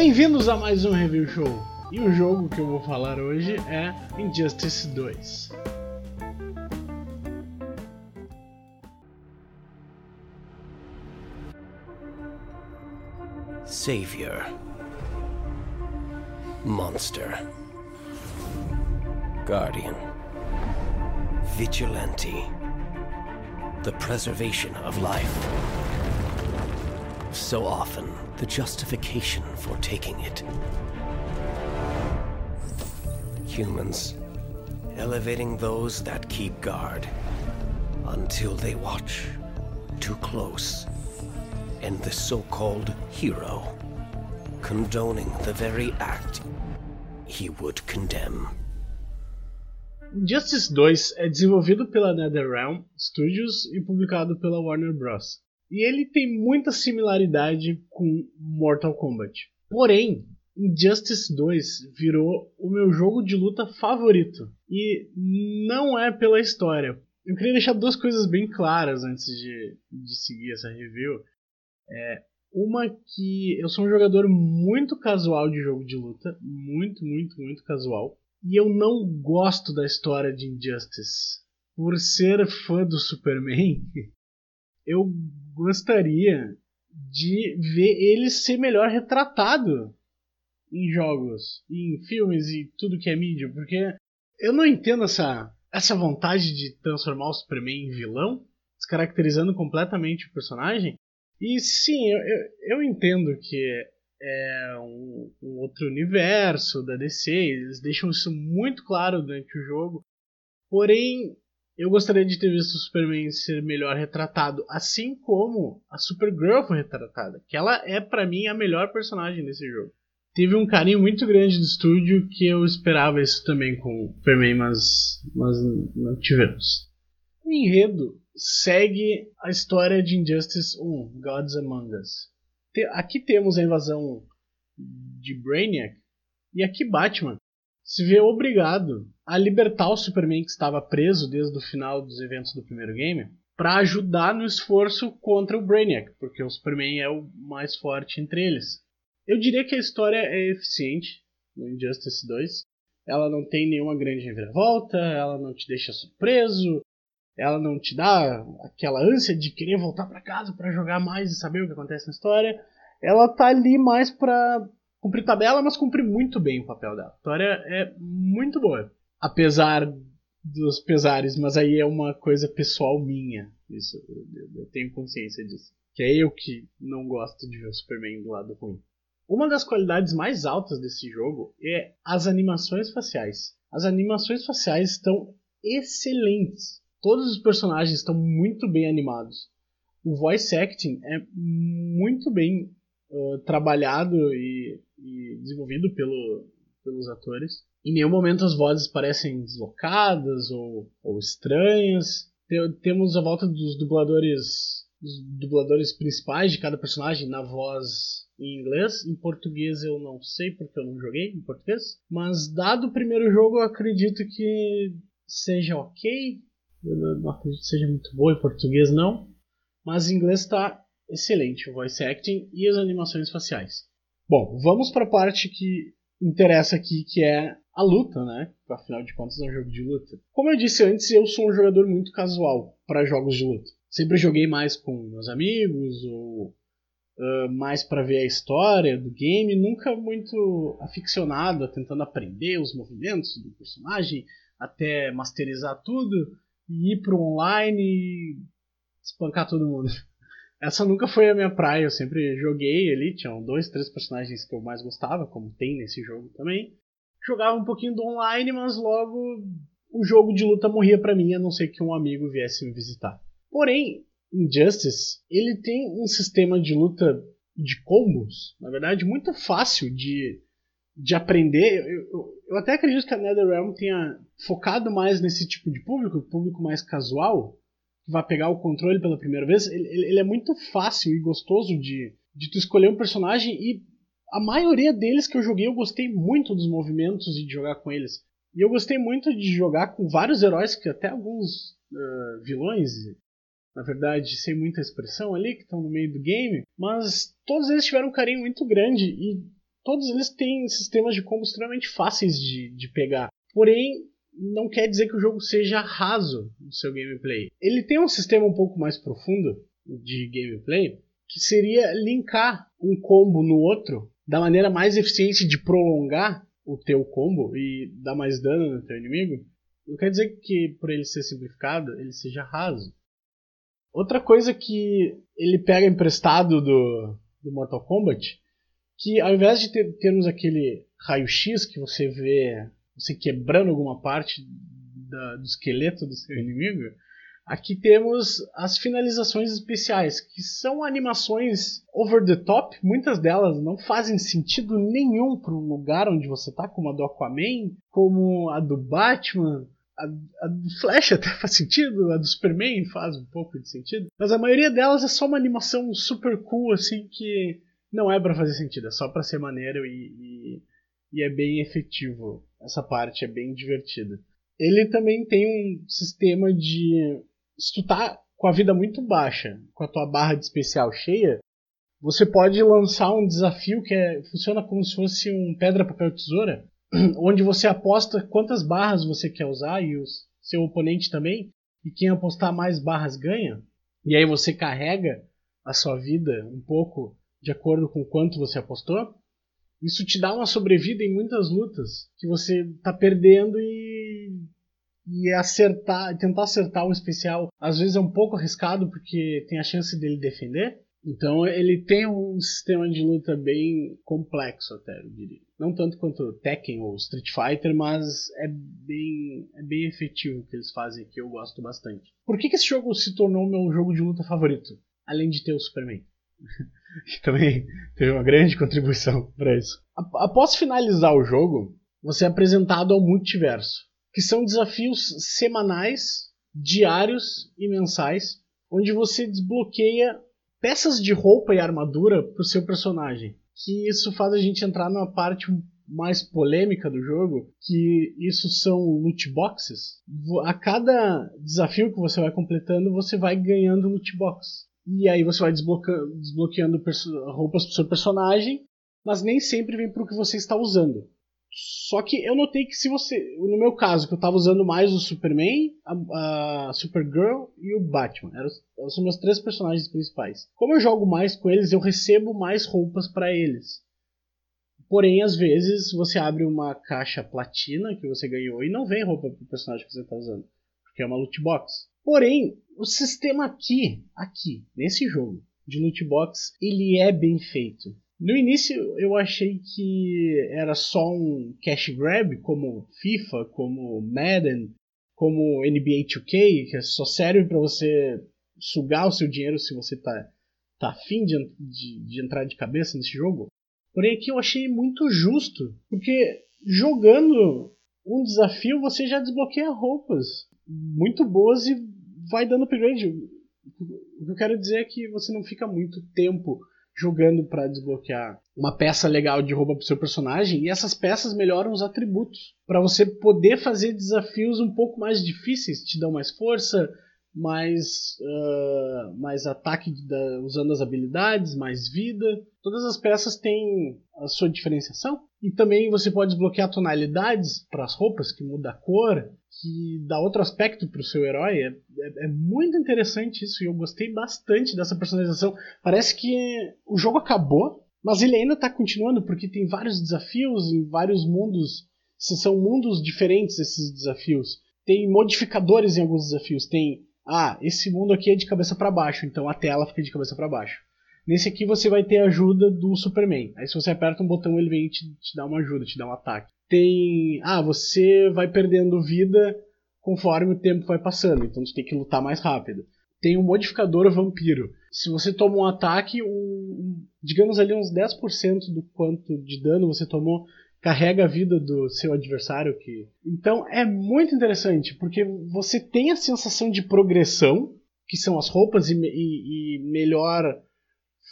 Bem-vindos a mais um Review Show. E o jogo que eu vou falar hoje é Injustice 2. Savior. Monster. Guardian. Vigilante. The preservation of life. So often, the justification for taking it. Humans, elevating those that keep guard until they watch too close. And the so called hero, condoning the very act he would condemn. Injustice 2 é desenvolvido pela NetherRealm Studios e publicado pela Warner Bros. E ele tem muita similaridade com Mortal Kombat. Porém, Injustice 2 virou o meu jogo de luta favorito. E não é pela história. Eu queria deixar duas coisas bem claras antes de, de seguir essa review. É, uma que eu sou um jogador muito casual de jogo de luta. Muito, muito, muito casual. E eu não gosto da história de Injustice. Por ser fã do Superman, eu gostaria de ver ele ser melhor retratado em jogos, em filmes e tudo que é mídia, porque eu não entendo essa, essa vontade de transformar o Superman em vilão, descaracterizando completamente o personagem. E sim, eu, eu, eu entendo que é um, um, outro universo da DC, eles deixam isso muito claro durante o jogo. Porém, eu gostaria de ter visto o Superman ser melhor retratado, assim como a Supergirl foi retratada, que ela é para mim a melhor personagem desse jogo. Teve um carinho muito grande do estúdio que eu esperava isso também com o Superman, mas, mas não tivemos. O enredo segue a história de Injustice 1, Gods Among Us. Aqui temos a invasão de Brainiac e aqui Batman se vê obrigado a libertar o Superman que estava preso desde o final dos eventos do primeiro game para ajudar no esforço contra o Brainiac, porque o Superman é o mais forte entre eles. Eu diria que a história é eficiente no Injustice 2. Ela não tem nenhuma grande reviravolta, ela não te deixa surpreso, ela não te dá aquela ânsia de querer voltar para casa para jogar mais e saber o que acontece na história. Ela tá ali mais para cumprir tabela, mas cumpre muito bem o papel dela. A história é muito boa. Apesar dos pesares, mas aí é uma coisa pessoal minha. Isso, eu, eu tenho consciência disso. Que é eu que não gosto de ver o Superman do lado ruim. Uma das qualidades mais altas desse jogo é as animações faciais. As animações faciais estão excelentes. Todos os personagens estão muito bem animados. O voice acting é muito bem uh, trabalhado e e desenvolvido pelo, pelos atores. Em nenhum momento as vozes parecem deslocadas ou, ou estranhas. Temos a volta dos dubladores, dos dubladores principais de cada personagem na voz em inglês. Em português eu não sei porque eu não joguei em português. Mas dado o primeiro jogo eu acredito que seja ok. Eu não acredito que seja muito boa em português não. Mas em inglês está excelente o voice acting e as animações faciais. Bom, vamos para a parte que interessa aqui, que é a luta, né? Afinal de contas, é um jogo de luta. Como eu disse antes, eu sou um jogador muito casual para jogos de luta. Sempre joguei mais com meus amigos ou uh, mais para ver a história do game, nunca muito aficionado, tentando aprender os movimentos do personagem, até masterizar tudo e ir pro online e espancar todo mundo. Essa nunca foi a minha praia, eu sempre joguei ali, tinham dois, três personagens que eu mais gostava, como tem nesse jogo também. Jogava um pouquinho do online, mas logo o jogo de luta morria para mim, a não ser que um amigo viesse me visitar. Porém, Injustice, ele tem um sistema de luta de combos, na verdade, muito fácil de, de aprender. Eu, eu, eu até acredito que a NetherRealm tenha focado mais nesse tipo de público, público mais casual, vai pegar o controle pela primeira vez, ele, ele é muito fácil e gostoso de, de tu escolher um personagem e a maioria deles que eu joguei eu gostei muito dos movimentos e de jogar com eles. E eu gostei muito de jogar com vários heróis, que até alguns uh, vilões, na verdade, sem muita expressão ali, que estão no meio do game, mas todos eles tiveram um carinho muito grande e todos eles têm sistemas de combo extremamente fáceis de, de pegar. Porém, não quer dizer que o jogo seja raso no seu gameplay. Ele tem um sistema um pouco mais profundo de gameplay, que seria linkar um combo no outro da maneira mais eficiente de prolongar o teu combo e dar mais dano no teu inimigo. Não quer dizer que por ele ser simplificado, ele seja raso. Outra coisa que ele pega emprestado do, do Mortal Kombat, que ao invés de ter, termos aquele raio-x que você vê você quebrando alguma parte da, do esqueleto do seu inimigo, aqui temos as finalizações especiais, que são animações over the top, muitas delas não fazem sentido nenhum para o lugar onde você está, como a do Aquaman, como a do Batman, a, a, do Flash até faz sentido, a do Superman faz um pouco de sentido, mas a maioria delas é só uma animação super cool, assim, que não é para fazer sentido, é só para ser maneiro e, e, e, é bem efetivo. Essa parte é bem divertida. Ele também tem um sistema de. Se tu tá com a vida muito baixa, com a tua barra de especial cheia, você pode lançar um desafio que é, funciona como se fosse um pedra, papel, tesoura, onde você aposta quantas barras você quer usar e o seu oponente também, e quem apostar mais barras ganha. E aí você carrega a sua vida um pouco de acordo com quanto você apostou. Isso te dá uma sobrevida em muitas lutas que você tá perdendo e e acertar, tentar acertar um especial, às vezes é um pouco arriscado porque tem a chance dele defender. Então ele tem um sistema de luta bem complexo até, eu diria. Não tanto quanto Tekken ou Street Fighter, mas é bem, é bem efetivo o que eles fazem aqui, eu gosto bastante. Por que, que esse jogo se tornou meu jogo de luta favorito? Além de ter o Superman. que também teve uma grande contribuição para isso. Após finalizar o jogo, você é apresentado ao multiverso, que são desafios semanais, diários e mensais, onde você desbloqueia peças de roupa e armadura para o seu personagem. Que isso faz a gente entrar numa parte mais polêmica do jogo, que isso são loot boxes. A cada desafio que você vai completando, você vai ganhando loot box. E aí você vai desbloqueando, desbloqueando roupas pro seu personagem, mas nem sempre vem pro que você está usando. Só que eu notei que se você. No meu caso, que eu estava usando mais o Superman, a, a, Supergirl e o Batman. Eram, são meus três personagens principais. Como eu jogo mais com eles, eu recebo mais roupas para eles. Porém, às vezes, você abre uma caixa platina que você ganhou e não vem roupa pro personagem que você está usando. Porque é uma loot box. Porém, o sistema aqui, aqui, nesse jogo de loot box, ele é bem feito. No início eu achei que era só um cash grab, como FIFA, como Madden, como NBA 2K, que só serve para você sugar o seu dinheiro se você tá, tá afim de, de, de entrar de cabeça nesse jogo. Porém aqui eu achei muito justo, porque jogando um desafio você já desbloqueia roupas muito boas e vai dando upgrade. O que eu quero dizer é que você não fica muito tempo jogando para desbloquear uma peça legal de roupa pro seu personagem e essas peças melhoram os atributos para você poder fazer desafios um pouco mais difíceis, te dão mais força, mais, uh, mais ataque da, usando as habilidades, mais vida. Todas as peças têm a sua diferenciação. E também você pode desbloquear tonalidades para as roupas, que muda a cor, que dá outro aspecto para o seu herói. É, é, é, muito interessante isso e eu gostei bastante dessa personalização. Parece que o jogo acabou, mas ele ainda está continuando porque tem vários desafios em vários mundos. São mundos diferentes esses desafios. Tem modificadores em alguns desafios. Tem ah, esse mundo aqui é de cabeça para baixo, então a tela fica de cabeça para baixo. Nesse aqui você vai ter ajuda do Superman. Aí se você aperta um botão ele vem e te, te dá uma ajuda, te dá um ataque. Tem, ah, você vai perdendo vida conforme o tempo vai passando, então você tem que lutar mais rápido. Tem um modificador vampiro. Se você toma um ataque, um, digamos ali uns 10% do quanto de dano você tomou carrega a vida do seu adversário que então é muito interessante porque você tem a sensação de progressão que são as roupas e, e, e melhor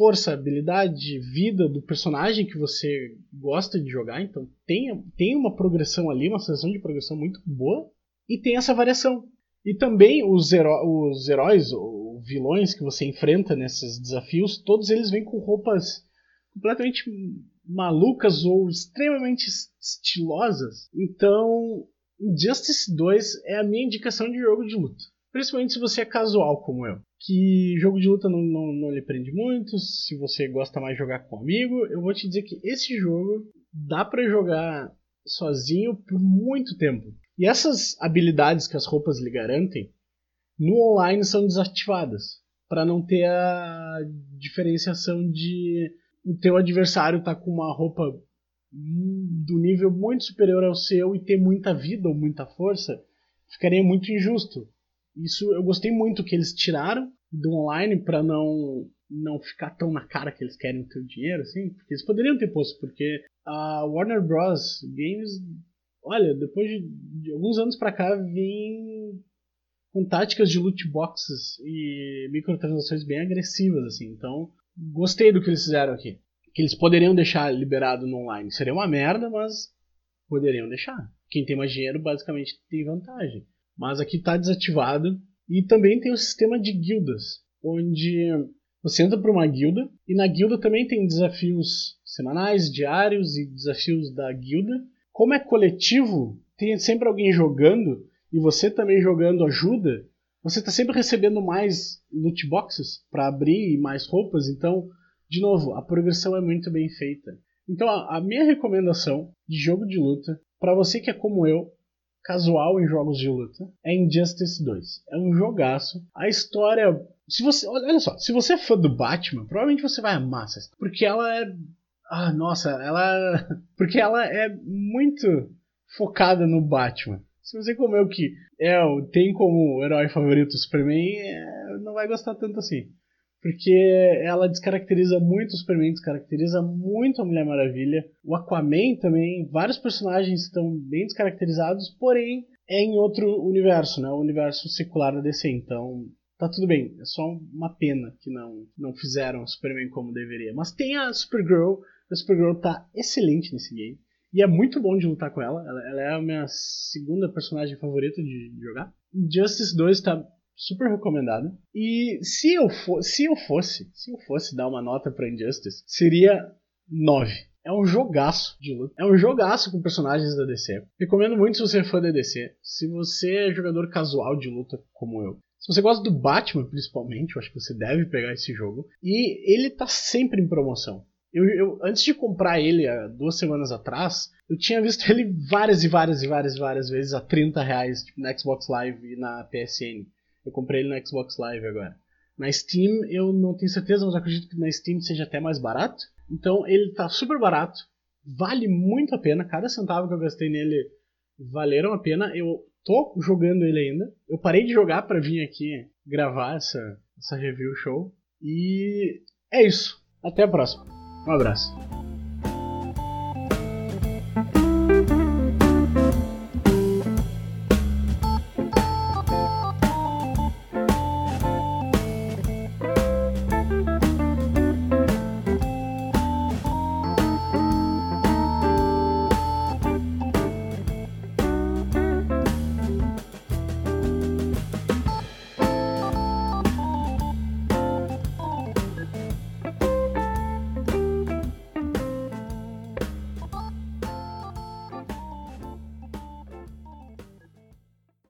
força, habilidade, vida do personagem que você gosta de jogar. Então tem, tem uma progressão ali, uma sensação de progressão muito boa. E tem essa variação. E também os, os heróis ou vilões que você enfrenta nesses desafios, todos eles vêm com roupas completamente malucas ou extremamente estilosas. Então, Injustice 2 é a minha indicação de jogo de luta. Principalmente se você é casual como eu. Que jogo de luta não, não, não lhe prende muito. Se você gosta mais de jogar com um amigo, eu vou te dizer que esse jogo dá para jogar sozinho por muito tempo. E essas habilidades que as roupas lhe garantem, no online são desativadas. para não ter a diferenciação de o teu adversário estar tá com uma roupa do nível muito superior ao seu e ter muita vida ou muita força, ficaria muito injusto. Isso eu gostei muito que eles tiraram do online para não não ficar tão na cara que eles querem o teu dinheiro, assim, porque eles poderiam ter posto, porque a Warner Bros. Games, olha, depois de, de alguns anos para cá, vem com táticas de loot boxes e microtransações bem agressivas, assim, então gostei do que eles fizeram aqui. Que eles poderiam deixar liberado no online. Seria uma merda, mas poderiam deixar. Quem tem mais dinheiro basicamente tem vantagem mas aqui está desativado. E também tem o sistema de guildas, onde você entra para uma guilda e na guilda também tem desafios semanais, diários e desafios da guilda. Como é coletivo, tem sempre alguém jogando e você também jogando ajuda. Você está sempre recebendo mais loot boxes para abrir e mais roupas. Então, de novo, a progressão é muito bem feita. Então, a minha recomendação de jogo de luta para você que é como eu casual em jogos de luta é Injustice 2. É um jogaço. A história. Se você. Olha só, se você é fã do Batman, provavelmente você vai amar essa. Porque ela é. Ah, nossa, ela. Porque ela é muito focada no Batman. Se você comeu que é, tem como herói favorito o Superman, é, não vai gostar tanto assim porque ela descaracteriza muito o Superman, descaracteriza muito a Mulher Maravilha. O Aquaman também, vários personagens estão bem descaracterizados, porém é em outro universo, né? O universo secular da DC, então tá tudo bem. É só uma pena que não, não fizeram o Superman como deveria. Mas tem a Supergirl, a Supergirl tá excelente nesse game. E é muito bom de lutar com ela. Ela, ela é a minha segunda personagem favorita de, de jogar. Justice 2 tá super recomendado. E se eu, for, se eu fosse, se eu fosse dar uma nota para Injustice, seria 9. É um jogaço de luta. É um jogaço com personagens da DC. Recomendo muito se você é fã da DC. Se você é jogador casual de luta como eu. Se você gosta do Batman, principalmente, eu acho que você deve pegar esse jogo. E ele tá sempre em promoção. Eu, eu, antes de comprar ele há duas semanas atrás, eu tinha visto ele várias e várias e várias e várias vezes a 30 reais tipo, na Xbox Live e na PSN. Eu comprei ele no Xbox Live agora. Na Steam eu não tenho certeza, mas acredito que na Steam seja até mais barato. Então ele tá super barato, vale muito a pena. Cada centavo que eu gastei nele valeram a pena. Eu tô jogando ele ainda. Eu parei de jogar para vir aqui gravar essa, essa review show. E é isso. Até a próxima. Um abraço.